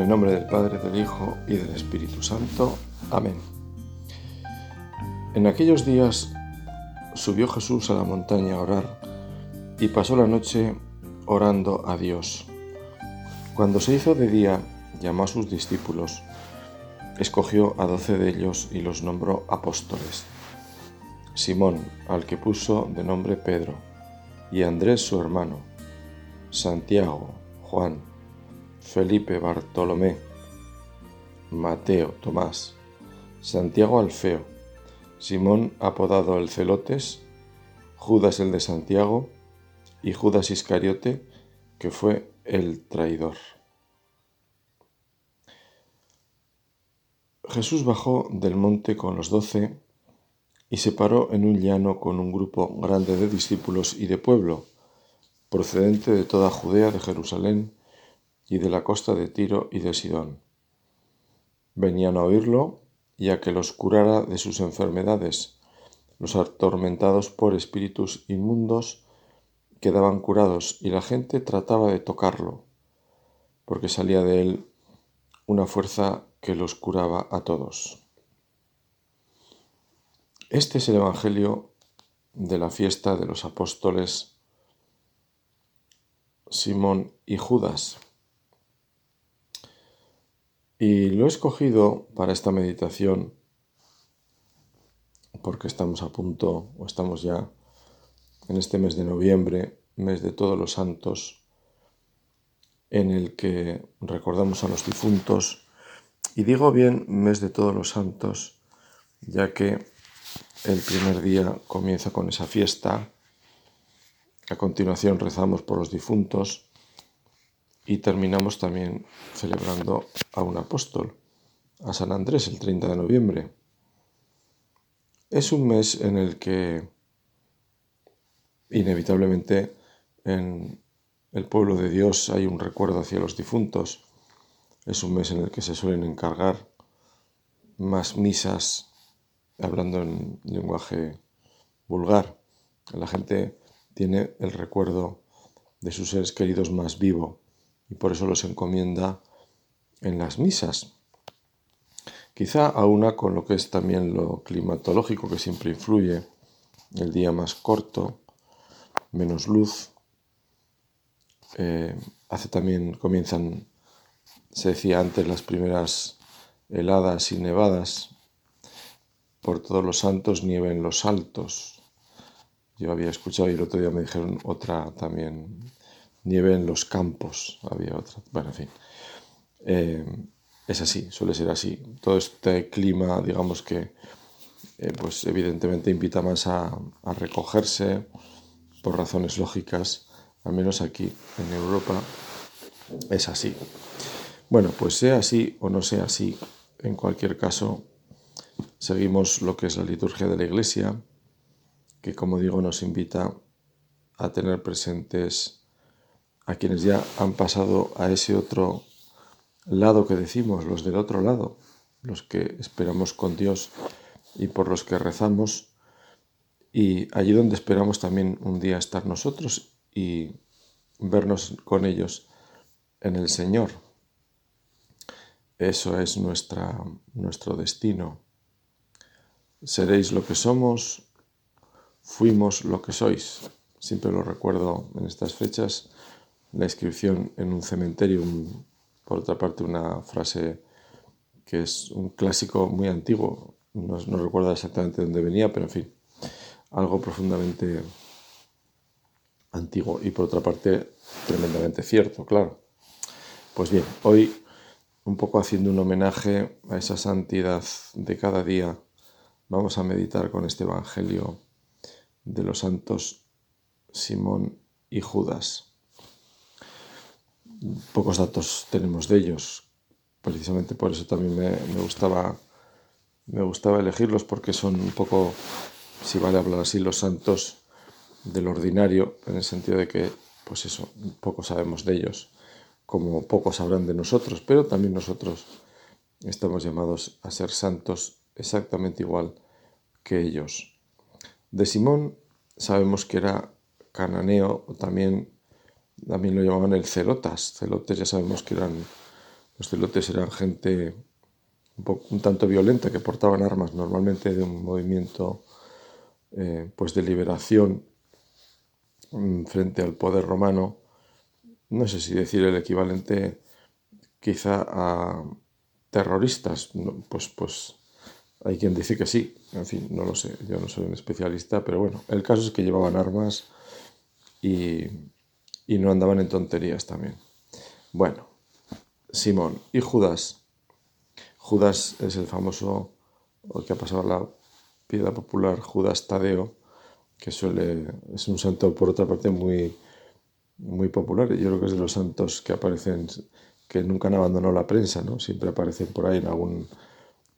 El nombre del Padre, del Hijo y del Espíritu Santo. Amén. En aquellos días subió Jesús a la montaña a orar y pasó la noche orando a Dios. Cuando se hizo de día, llamó a sus discípulos, escogió a doce de ellos y los nombró apóstoles. Simón, al que puso de nombre Pedro, y Andrés su hermano, Santiago, Juan, Felipe Bartolomé, Mateo Tomás, Santiago Alfeo, Simón apodado el Celotes, Judas el de Santiago y Judas Iscariote, que fue el traidor. Jesús bajó del monte con los doce y se paró en un llano con un grupo grande de discípulos y de pueblo, procedente de toda Judea, de Jerusalén, y de la costa de Tiro y de Sidón. Venían a oírlo y a que los curara de sus enfermedades. Los atormentados por espíritus inmundos quedaban curados y la gente trataba de tocarlo, porque salía de él una fuerza que los curaba a todos. Este es el Evangelio de la fiesta de los apóstoles Simón y Judas. Y lo he escogido para esta meditación porque estamos a punto, o estamos ya en este mes de noviembre, mes de todos los santos, en el que recordamos a los difuntos. Y digo bien mes de todos los santos, ya que el primer día comienza con esa fiesta, a continuación rezamos por los difuntos, y terminamos también celebrando a un apóstol, a San Andrés, el 30 de noviembre. Es un mes en el que inevitablemente en el pueblo de Dios hay un recuerdo hacia los difuntos. Es un mes en el que se suelen encargar más misas, hablando en lenguaje vulgar. La gente tiene el recuerdo de sus seres queridos más vivo y por eso los encomienda en las misas. Quizá a una con lo que es también lo climatológico que siempre influye, el día más corto, menos luz. Eh, hace también, comienzan, se decía antes, las primeras heladas y nevadas. Por todos los santos nieve en los altos. Yo había escuchado y el otro día me dijeron otra también nieve en los campos, había otra. Bueno, en fin. Eh, es así, suele ser así. Todo este clima, digamos que, eh, pues evidentemente invita más a, a, recogerse por razones lógicas, al menos aquí en Europa es así. Bueno, pues sea así o no sea así, en cualquier caso, seguimos lo que es la liturgia de la Iglesia, que como digo nos invita a tener presentes a quienes ya han pasado a ese otro lado que decimos, los del otro lado, los que esperamos con Dios y por los que rezamos, y allí donde esperamos también un día estar nosotros y vernos con ellos en el Señor. Eso es nuestra, nuestro destino. Seréis lo que somos, fuimos lo que sois. Siempre lo recuerdo en estas fechas la inscripción en un cementerio, por otra parte una frase que es un clásico muy antiguo, no, no recuerdo exactamente dónde venía, pero en fin, algo profundamente antiguo y por otra parte tremendamente cierto, claro. Pues bien, hoy un poco haciendo un homenaje a esa santidad de cada día, vamos a meditar con este Evangelio de los santos Simón y Judas pocos datos tenemos de ellos. Precisamente por eso también me, gustaba, me gustaba elegirlos porque son un poco, si vale hablar así, los santos del ordinario, en el sentido de que, pues eso, poco sabemos de ellos, como pocos sabrán de nosotros, pero también nosotros estamos llamados a ser santos exactamente igual que ellos. De Simón sabemos que era cananeo, también también lo llamaban el celotas. Celotes ya sabemos que eran Los celotes eran gente un, tanto violenta que portaban armas normalmente de un movimiento eh, pues de liberación mm, frente al poder romano. No sé si decir el equivalente quizá a terroristas, pues, pues hay quien dice que sí, en fin, no lo sé, yo no soy un especialista, pero bueno, el caso es que llevaban armas y, y no andaban en tonterías también. Bueno, Simón y Judas. Judas es el famoso, o que ha pasado la piedra popular, Judas Tadeo, que suele, es un santo por otra parte muy, muy popular. Yo creo que es de los santos que aparecen, que nunca han abandonado la prensa, ¿no? Siempre aparecen por ahí en, algún,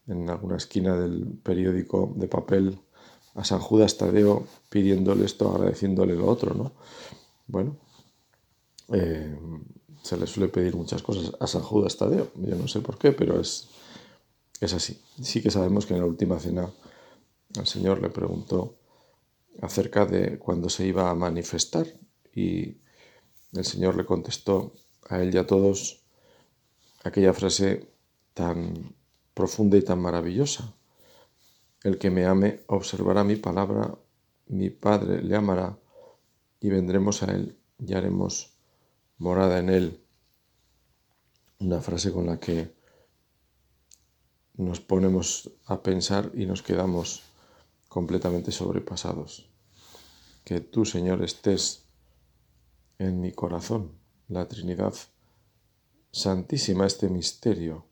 en alguna esquina del periódico de papel a San Judas Tadeo pidiéndole esto, agradeciéndole lo otro, ¿no? Bueno, eh, se le suele pedir muchas cosas a San Judas Tadeo. Yo no sé por qué, pero es, es así. Sí que sabemos que en la última cena el Señor le preguntó acerca de cuándo se iba a manifestar y el Señor le contestó a él y a todos aquella frase tan profunda y tan maravillosa. El que me ame observará mi palabra, mi Padre le amará y vendremos a él y haremos morada en él, una frase con la que nos ponemos a pensar y nos quedamos completamente sobrepasados. Que tú, Señor, estés en mi corazón, la Trinidad Santísima, este misterio,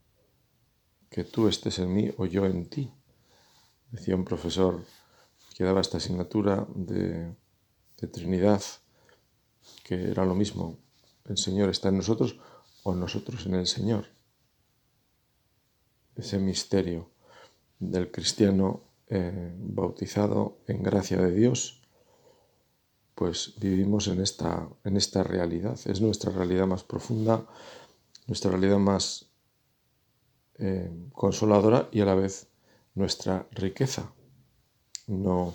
que tú estés en mí o yo en ti. Decía un profesor que daba esta asignatura de, de Trinidad, que era lo mismo, el Señor está en nosotros o nosotros en el Señor. Ese misterio del cristiano eh, bautizado en gracia de Dios, pues vivimos en esta, en esta realidad. Es nuestra realidad más profunda, nuestra realidad más eh, consoladora y a la vez nuestra riqueza. No,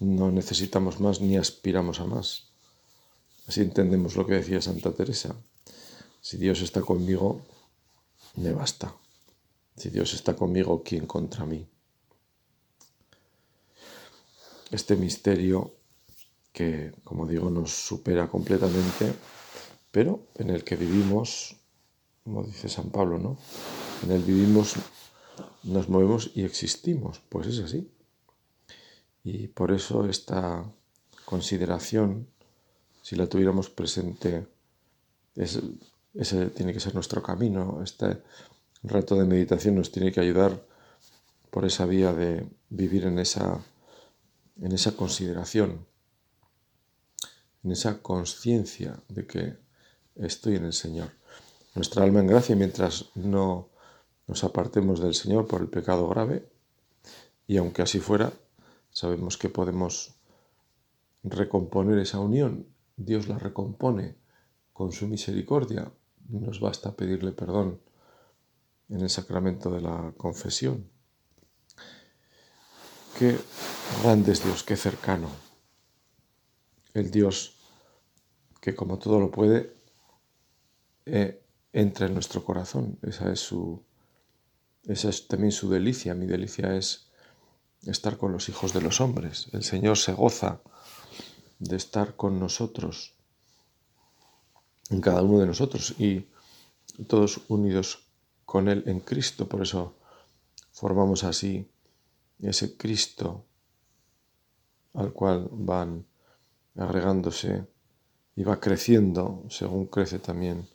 no necesitamos más ni aspiramos a más. Así entendemos lo que decía Santa Teresa. Si Dios está conmigo, me basta. Si Dios está conmigo, ¿quién contra mí? Este misterio que, como digo, nos supera completamente, pero en el que vivimos, como dice San Pablo, ¿no? En el vivimos, nos movemos y existimos. Pues es así. Y por eso esta consideración si la tuviéramos presente, ese tiene que ser nuestro camino. Este rato de meditación nos tiene que ayudar por esa vía de vivir en esa, en esa consideración, en esa conciencia de que estoy en el Señor. Nuestra alma en gracia mientras no nos apartemos del Señor por el pecado grave, y aunque así fuera, sabemos que podemos recomponer esa unión Dios la recompone con su misericordia. Nos basta pedirle perdón en el sacramento de la confesión. Qué grande es Dios, qué cercano. El Dios que como todo lo puede, eh, entra en nuestro corazón. Esa es, su, esa es también su delicia. Mi delicia es estar con los hijos de los hombres. El Señor se goza de estar con nosotros, en cada uno de nosotros y todos unidos con Él en Cristo. Por eso formamos así ese Cristo al cual van agregándose y va creciendo según crece también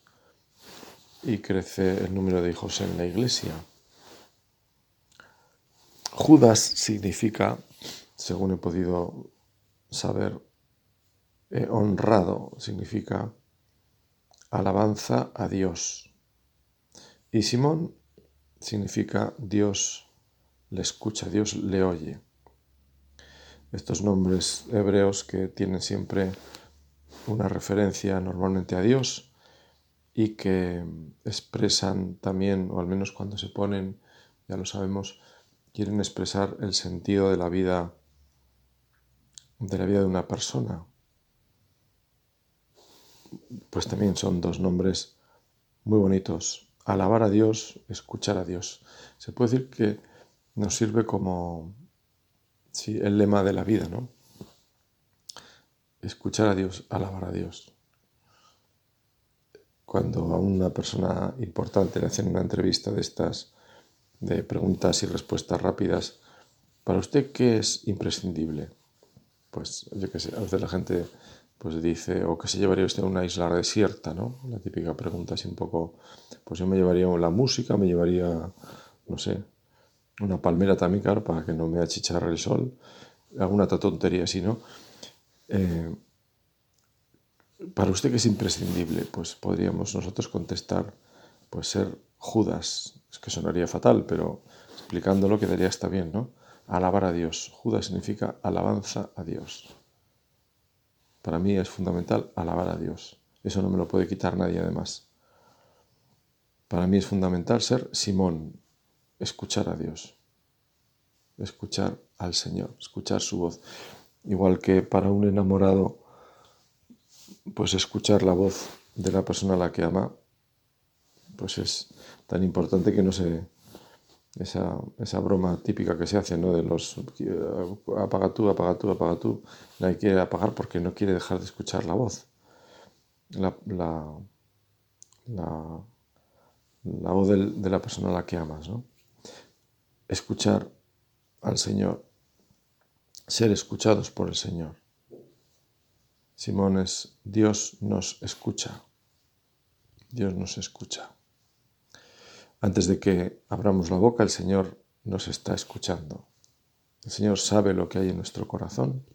y crece el número de hijos en la iglesia. Judas significa, según he podido saber, eh, honrado significa alabanza a Dios. Y Simón significa Dios le escucha, Dios le oye. Estos nombres hebreos que tienen siempre una referencia normalmente a Dios y que expresan también, o al menos cuando se ponen, ya lo sabemos, quieren expresar el sentido de la vida de la vida de una persona, pues también son dos nombres muy bonitos. Alabar a Dios, escuchar a Dios. Se puede decir que nos sirve como el lema de la vida, ¿no? Escuchar a Dios, alabar a Dios. Cuando a una persona importante le hacen una entrevista de estas, de preguntas y respuestas rápidas, ¿para usted qué es imprescindible? Pues yo qué sé, a veces la gente pues dice, o que se llevaría usted a una isla desierta, ¿no? La típica pregunta así un poco, pues yo me llevaría la música, me llevaría, no sé, una palmera también, claro, para que no me achicharre el sol, alguna tontería así, ¿no? Eh, para usted que es imprescindible, pues podríamos nosotros contestar, pues ser Judas, es que sonaría fatal, pero explicándolo quedaría está bien, ¿no? Alabar a Dios. Judas significa alabanza a Dios. Para mí es fundamental alabar a Dios. Eso no me lo puede quitar nadie además. Para mí es fundamental ser Simón, escuchar a Dios, escuchar al Señor, escuchar su voz. Igual que para un enamorado, pues escuchar la voz de la persona a la que ama, pues es tan importante que no se, esa, esa, broma típica que se hace, ¿no? De los apaga tú, apaga tú, apaga tú. Nadie quiere apagar porque no quiere dejar de escuchar la voz. La, la, la, voz de la persona a la que amas, ¿no? Escuchar al Señor, ser escuchados por el Señor. Simón es Dios nos escucha. Dios nos escucha. Antes de que abramos la boca, el Señor nos está escuchando. El Señor sabe lo que hay en nuestro corazón.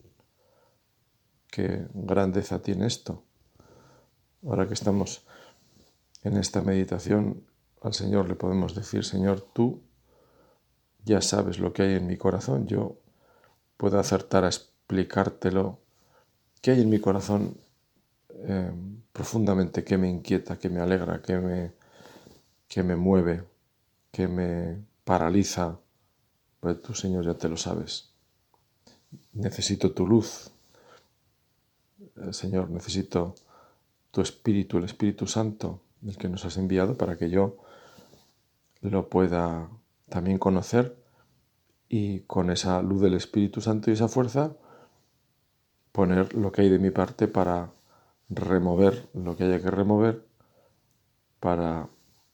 Qué grandeza tiene esto. Ahora que estamos en esta meditación, al Señor le podemos decir, Señor, tú ya sabes lo que hay en mi corazón. Yo puedo acertar a explicártelo. ¿Qué hay en mi corazón eh, profundamente que me inquieta, que me alegra, que me que me mueve, que me paraliza, pues tú, Señor, ya te lo sabes. Necesito tu luz, eh, Señor, necesito tu Espíritu, el Espíritu Santo, el que nos has enviado, para que yo lo pueda también conocer y con esa luz del Espíritu Santo y esa fuerza poner lo que hay de mi parte para remover lo que haya que remover, para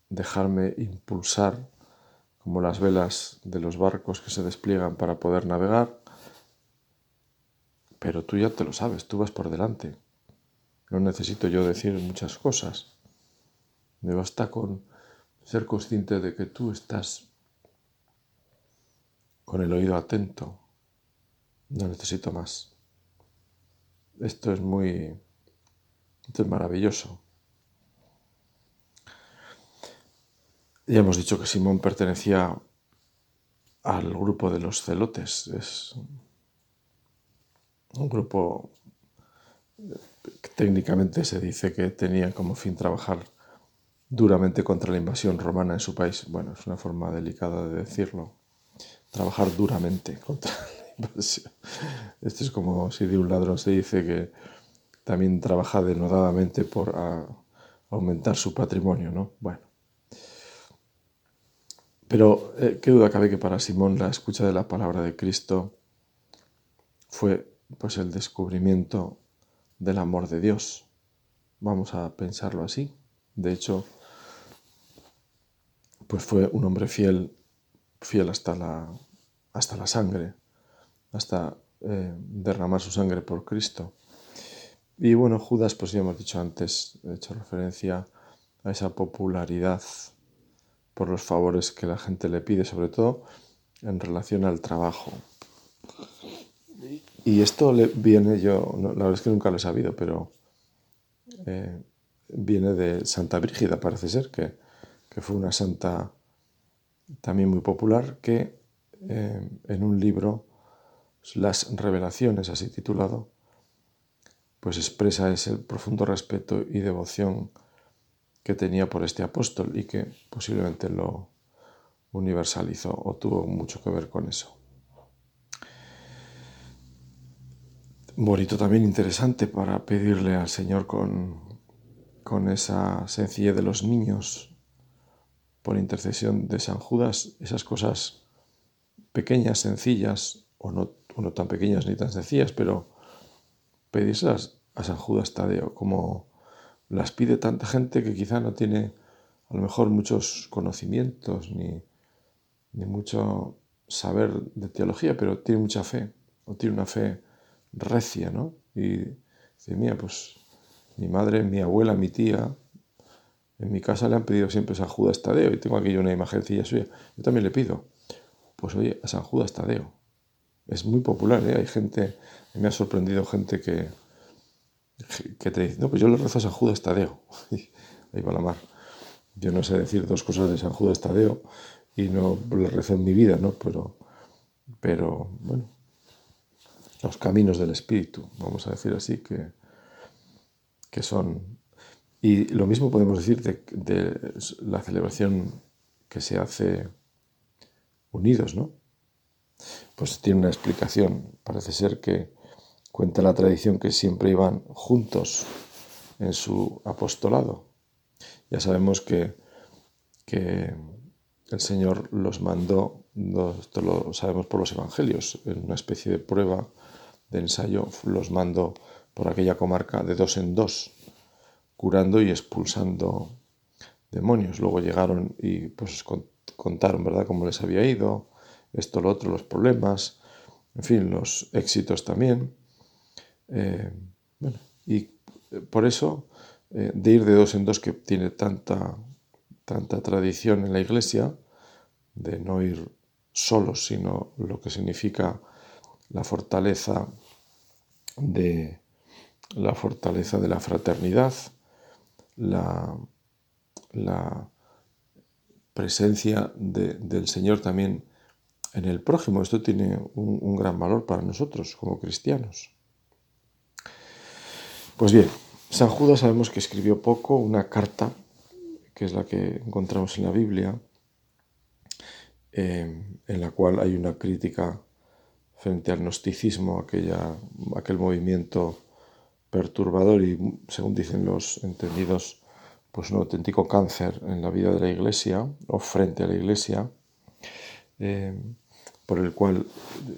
dejarme impulsar como las velas de los barcos que se despliegan para poder navegar, pero tú ya te lo sabes, tú vas por delante. No necesito yo decir muchas cosas. Me basta con ser consciente de que tú estás con el oído atento. No necesito más. Esto es muy... Esto es maravilloso. Ya hemos dicho que Simón pertenecía al grupo de los celotes. Es un grupo que técnicamente se dice que tenía como fin trabajar duramente contra la invasión romana en su país. Bueno, es una forma delicada de decirlo. Trabajar duramente contra la invasión. Esto es como si de un ladrón se dice que también trabaja denodadamente por aumentar su patrimonio, ¿no? Bueno. Pero eh, qué duda cabe que para Simón la escucha de la palabra de Cristo fue pues el descubrimiento del amor de Dios. Vamos a pensarlo así. De hecho, pues fue un hombre fiel, fiel hasta la, hasta la sangre, hasta eh, derramar su sangre por Cristo. Y bueno, Judas, pues ya hemos dicho antes, he hecho referencia a esa popularidad por los favores que la gente le pide, sobre todo en relación al trabajo. Y esto le viene, yo, la verdad es que nunca lo he sabido, pero eh, viene de Santa Brígida, parece ser, que, fue una santa también muy popular, que eh, en un libro, Las Revelaciones, así titulado, pues expresa ese profundo respeto y devoción que tenía por este apóstol y que posiblemente lo universalizó o tuvo mucho que ver con eso. Bonito también interesante para pedirle al Señor con con esa sencillez de los niños, por intercesión de San Judas, esas cosas pequeñas, sencillas, o no, tan pequeñas ni tan sencillas, pero pedírselas a San Judas Tadeo, como las pide tanta gente que quizá no tiene a lo mejor muchos conocimientos ni, ni mucho saber de teología, pero tiene mucha fe, o tiene una fe recia, ¿no? Y dice, mía, pues mi madre, mi abuela, mi tía, en mi casa le han pedido siempre San Judas Tadeo y tengo aquí una imagencilla suya. Yo también le pido, pues oye, a San Judas Tadeo. Es muy popular, ¿eh? Hay gente, me ha sorprendido gente que, que te dice, no, pues yo le rezo a San Judas Tadeo. Ahí va la mar. Yo no sé decir dos cosas de San Judas Tadeo y no le rezo en mi vida, ¿no? Pero, pero bueno, los caminos del Espíritu, vamos a decir así, que, que son... Y lo mismo podemos decir de, la celebración que se hace unidos, ¿no? Pues tiene una explicación. Parece ser que cuenta la tradición que siempre iban juntos en su apostolado. Ya sabemos que, que el Señor los mandó, esto lo sabemos por los evangelios, en una especie de prueba, de ensayo, los mandó por aquella comarca de dos en dos, curando y expulsando demonios. Luego llegaron y pues contaron, ¿verdad?, cómo les había ido, esto, lo otro, los problemas, en fin, los éxitos también. Eh, bueno, y por eso, eh, de ir de dos en dos, que tiene tanta, tanta tradición en la iglesia, de no ir solos, sino lo que significa la fortaleza de, la fortaleza de la fraternidad, la, presencia del Señor también en el prójimo. Esto tiene un, gran valor para nosotros como cristianos. Pues bien, San Judas sabemos que escribió poco, una carta, que es la que encontramos en la Biblia, eh, en la cual hay una crítica frente al gnosticismo, aquella, aquel movimiento perturbador y, según dicen los entendidos, pues un auténtico cáncer en la vida de la Iglesia o frente a la Iglesia, eh, por el cual,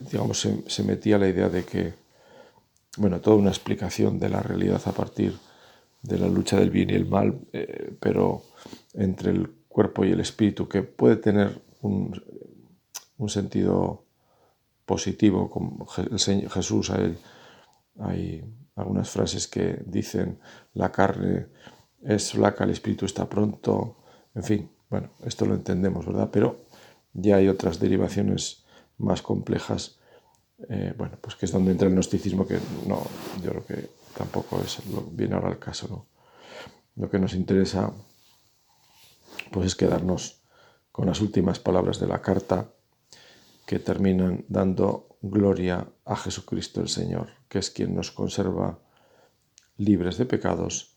digamos, se, metía la idea de que, bueno, toda una explicación de la realidad a partir de la lucha del bien y el mal, eh, pero entre el cuerpo y el espíritu, que puede tener un, sentido positivo, como Jesús, hay, hay algunas frases que dicen la carne es flaca, el espíritu está pronto, en fin, bueno, esto lo entendemos, ¿verdad? Pero ya hay otras derivaciones más complejas, eh, bueno, pues que es donde entra el gnosticismo, que no, yo creo que tampoco es lo, viene ahora al caso, ¿no? Lo que nos interesa, pues es quedarnos con las últimas palabras de la carta que terminan dando gloria a Jesucristo el Señor, que es quien nos conserva libres de pecados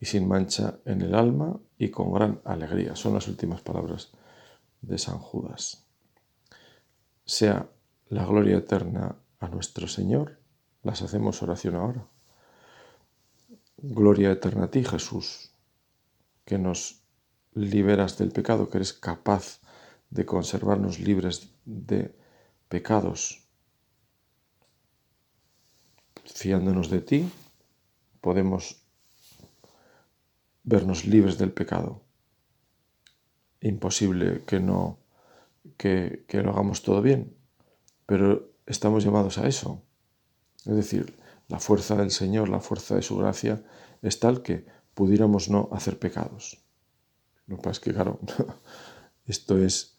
y sin mancha en el alma y con gran alegría. Son las últimas palabras de San Judas. Sea la gloria eterna a nuestro Señor. Las hacemos oración ahora. Gloria eterna a ti, Jesús, que nos liberas del pecado, que eres capaz de conservarnos libres de pecados. Fiándonos de ti, podemos vernos libres del pecado. Imposible que no que, que lo hagamos todo bien, pero estamos llamados a eso. Es decir, la fuerza del Señor, la fuerza de su gracia es tal que pudiéramos no hacer pecados. Lo que pasa es que, claro, esto es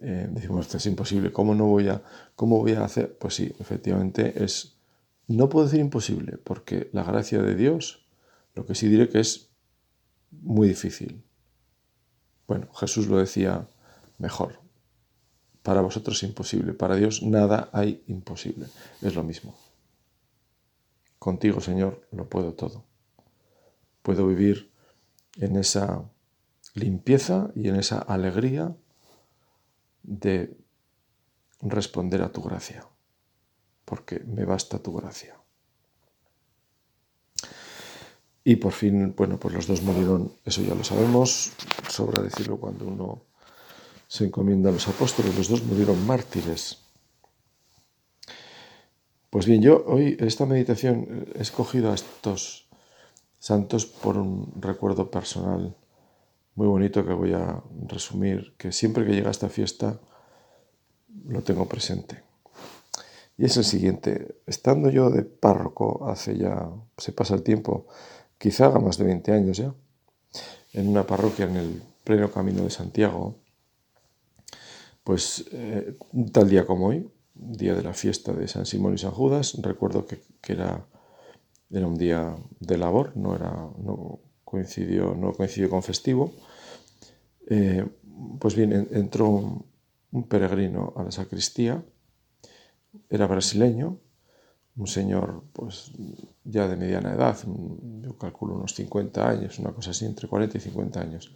eh, decimos, esto es imposible, ¿cómo no voy a, cómo voy a hacer? Pues sí, efectivamente es, no puedo decir imposible, porque la gracia de Dios, lo que sí diré que es muy difícil. Bueno, Jesús lo decía mejor, para vosotros imposible, para Dios nada hay imposible, es lo mismo. Contigo, Señor, lo puedo todo. Puedo vivir en esa limpieza y en esa alegría de responder a tu gracia, porque me basta tu gracia. Y por fin, bueno, pues los dos murieron, eso ya lo sabemos, sobra decirlo cuando uno se encomienda a los apóstoles, los dos murieron mártires. Pues bien, yo hoy esta meditación he escogido a estos santos por un recuerdo personal muy bonito que voy a resumir, que siempre que llega esta fiesta lo tengo presente. Y es el siguiente, estando yo de párroco hace ya, se pasa el tiempo, quizá haga más de 20 años ya, en una parroquia en el pleno camino de Santiago, pues eh, tal día como hoy, día de la fiesta de San Simón y San Judas, recuerdo que, era, era, un día de labor, no, era, no, coincidió, no coincidió con festivo, eh, pues bien, entró un peregrino a la sacristía, era brasileño, un señor pues ya de mediana edad, yo calculo unos 50 años, una cosa así, entre 40 y 50 años.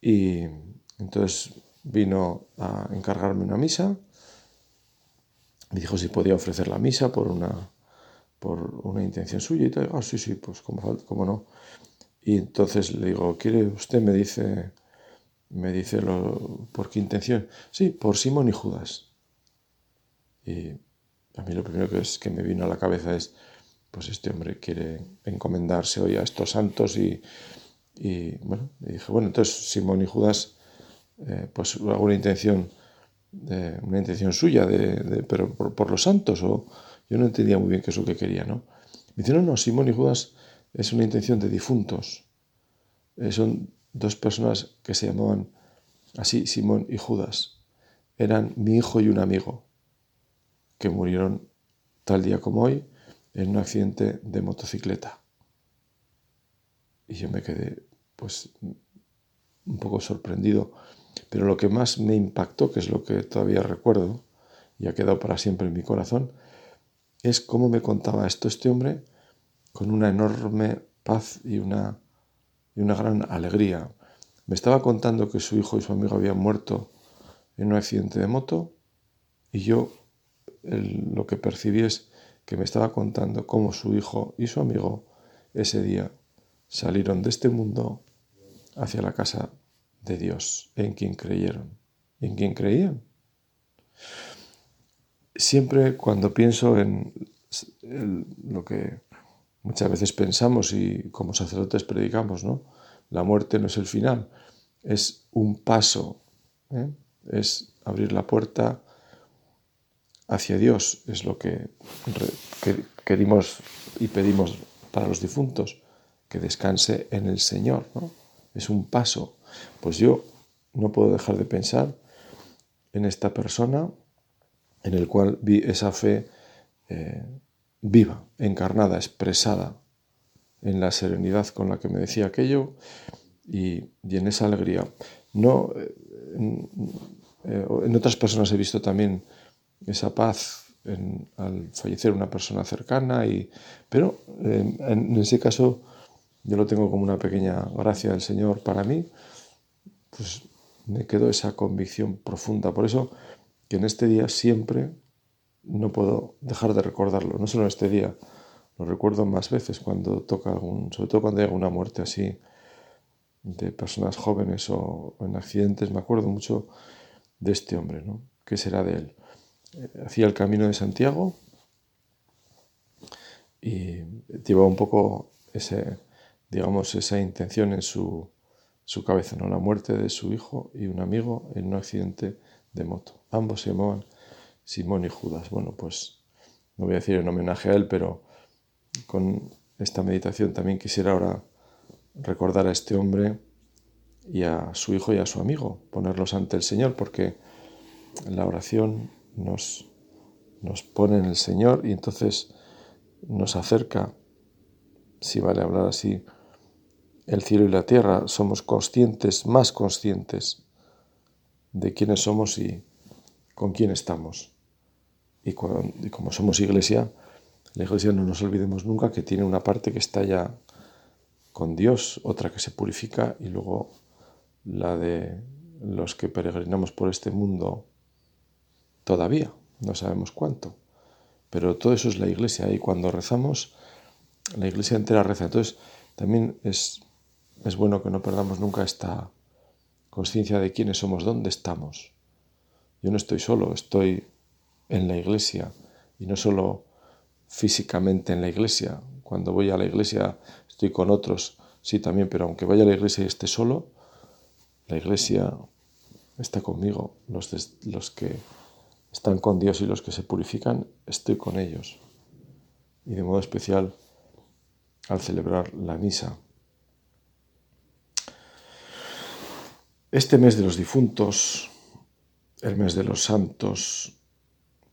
Y entonces vino a encargarme una misa, me dijo si podía ofrecer la misa por una, por una intención suya y tal. Ah, sí, sí, pues como, como no. Y entonces le digo, ¿quiere usted? Me dice, me dice lo, por qué intención. Sí, por Simón y Judas. Y a mí lo primero que, es, que me vino a la cabeza es, pues este hombre quiere encomendarse hoy a estos santos y, y bueno, dije, bueno, entonces Simón y Judas, eh, pues alguna intención, de, una intención suya, de, pero por, los santos, o yo no entendía muy bien qué es lo que quería, ¿no? Me dice, no, no, Simón y Judas es una intención de difuntos. Eh, son dos personas que se llamaban así, Simón y Judas. Eran mi hijo y un amigo que murieron tal día como hoy en un accidente de motocicleta. Y yo me quedé pues un poco sorprendido, pero lo que más me impactó, que es lo que todavía recuerdo y ha quedado para siempre en mi corazón, es cómo me contaba esto este hombre con una enorme paz y una, y una gran alegría. Me estaba contando que su hijo y su amigo habían muerto en un accidente de moto y yo lo que percibí es que me estaba contando cómo su hijo y su amigo ese día salieron de este mundo hacia la casa de Dios, en quien creyeron, en quien creían. Siempre cuando pienso en lo que muchas veces pensamos y como sacerdotes predicamos, ¿no? La muerte no es el final, es un paso, ¿eh? es abrir la puerta hacia Dios, es lo que, queremos y pedimos para los difuntos, que descanse en el Señor, ¿no? Es un paso. Pues yo no puedo dejar de pensar en esta persona en el cual vi esa fe eh, viva, encarnada, expresada en la serenidad con la que me decía aquello y, en esa alegría. No, eh, eh, en otras personas he visto también esa paz al fallecer una persona cercana, y, pero en, ese caso yo lo tengo como una pequeña gracia del Señor para mí, pues me quedó esa convicción profunda. Por eso que en este día siempre no puedo dejar de recordarlo, no solo en este día, lo recuerdo más veces cuando toca algún, sobre todo cuando hay alguna muerte así de personas jóvenes o, en accidentes, me acuerdo mucho de este hombre, ¿no? ¿Qué será de él? hacía el camino de Santiago y llevaba un poco ese, digamos, esa intención en su, su cabeza, ¿no? la muerte de su hijo y un amigo en un accidente de moto. Ambos se llamaban Simón y Judas. Bueno, pues no voy a decir en homenaje a él, pero con esta meditación también quisiera ahora recordar a este hombre y a su hijo y a su amigo, ponerlos ante el Señor, porque la oración nos, nos pone en el Señor y entonces nos acerca, si vale hablar así, el cielo y la tierra, somos conscientes, más conscientes de quiénes somos y con quién estamos. Y, como somos iglesia, la iglesia no nos olvidemos nunca que tiene una parte que está ya con Dios, otra que se purifica y luego la de los que peregrinamos por este mundo Todavía, no sabemos cuánto. Pero todo eso es la iglesia y cuando rezamos la iglesia entera reza. Entonces, también es, es bueno que no perdamos nunca esta conciencia de quiénes somos, dónde estamos. Yo no estoy solo, estoy en la iglesia y no solo físicamente en la iglesia. Cuando voy a la iglesia estoy con otros, sí también, pero aunque vaya a la iglesia y esté solo, la iglesia está conmigo. Los, los que están con Dios y los que se purifican, estoy con ellos. Y de modo especial al celebrar la misa. Este mes de los difuntos, el mes de los santos,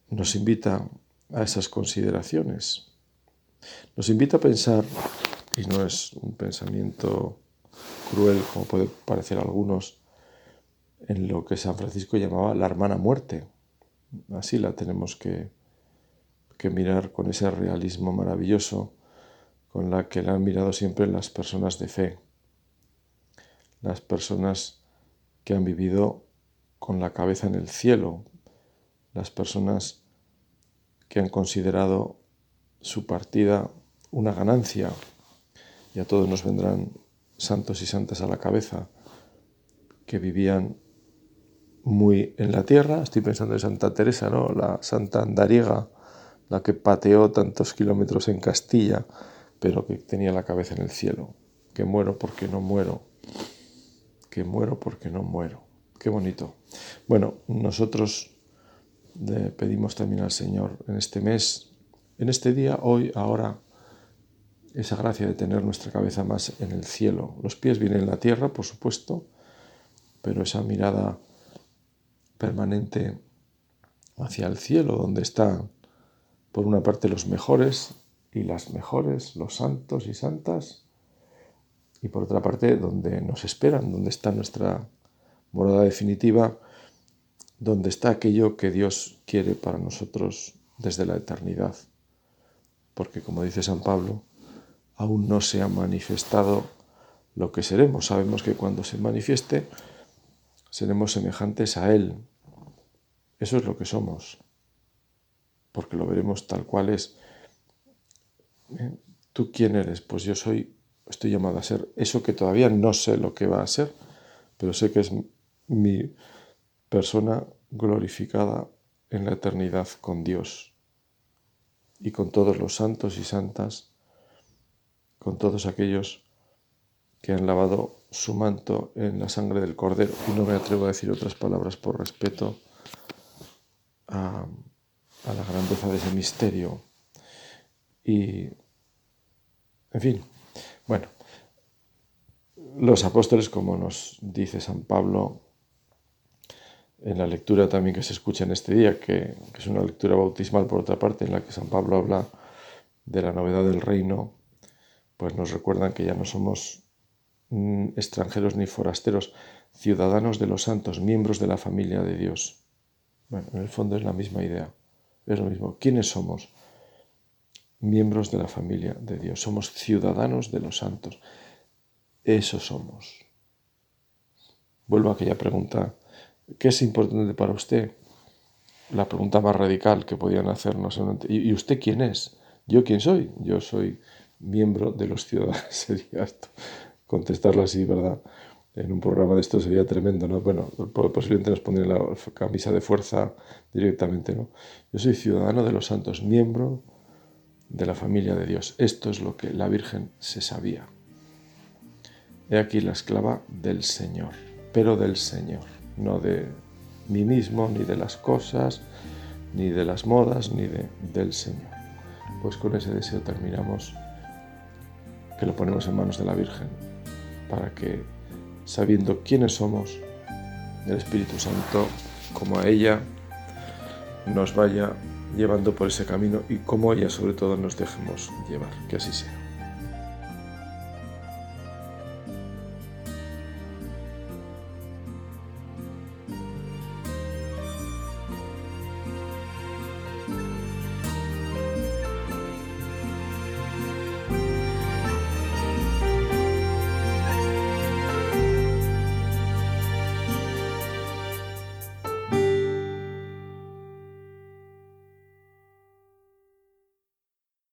nos invita a esas consideraciones. Nos invita a pensar, y no es un pensamiento cruel como puede parecer a algunos, en lo que San Francisco llamaba la hermana muerte. Así la tenemos que, que mirar con ese realismo maravilloso con la que la han mirado siempre las personas de fe, las personas que han vivido con la cabeza en el cielo, las personas que han considerado su partida una ganancia, y a todos nos vendrán santos y santas a la cabeza, que vivían muy en la tierra, estoy pensando en Santa Teresa, ¿no? la santa andariega, la que pateó tantos kilómetros en Castilla, pero que tenía la cabeza en el cielo, que muero porque no muero, que muero porque no muero. Qué bonito. Bueno, nosotros le pedimos también al Señor en este mes, en este día, hoy, ahora, esa gracia de tener nuestra cabeza más en el cielo. Los pies vienen en la tierra, por supuesto, pero esa mirada permanente hacia el cielo, donde están, por una parte, los mejores y las mejores, los santos y santas, y por otra parte, donde nos esperan, donde está nuestra morada definitiva, donde está aquello que Dios quiere para nosotros desde la eternidad. Porque como dice San Pablo, aún no se ha manifestado lo que seremos. Sabemos que cuando se manifieste, seremos semejantes a Él. Eso es lo que somos, porque lo veremos tal cual es. ¿Eh? ¿Tú quién eres? Pues yo soy, estoy llamado a ser eso que todavía no sé lo que va a ser, pero sé que es mi persona glorificada en la eternidad con Dios y con todos los santos y santas, con todos aquellos que han lavado su manto en la sangre del Cordero. Y no me atrevo a decir otras palabras por respeto a, la grandeza de ese misterio y, en fin, bueno, los apóstoles, como nos dice San Pablo en la lectura también que se escucha en este día, que, es una lectura bautismal por otra parte, en la que San Pablo habla de la novedad del reino, pues nos recuerdan que ya no somos mm, extranjeros ni forasteros, ciudadanos de los santos, miembros de la familia de Dios. Bueno, en el fondo es la misma idea, es lo mismo. ¿Quiénes somos? Miembros de la familia de Dios, somos ciudadanos de los santos. Eso somos. Vuelvo a aquella pregunta, ¿qué es importante para usted? La pregunta más radical que podían hacernos. ¿Y usted quién es? ¿Yo quién soy? Yo soy miembro de los ciudadanos. Sería esto. Contestarlo así, ¿verdad? En un programa de esto sería tremendo, ¿no? Bueno, posiblemente nos pondrían la camisa de fuerza directamente, ¿no? Yo soy ciudadano de los santos, miembro de la familia de Dios. Esto es lo que la Virgen se sabía. He aquí la esclava del Señor, pero del Señor, no de mí mismo, ni de las cosas, ni de las modas, ni de, del Señor. Pues con ese deseo terminamos, que lo ponemos en manos de la Virgen, para que, sabiendo quiénes somos, el Espíritu Santo, como a ella, nos vaya llevando por ese camino y como ella sobre todo nos dejemos llevar. Que así sea.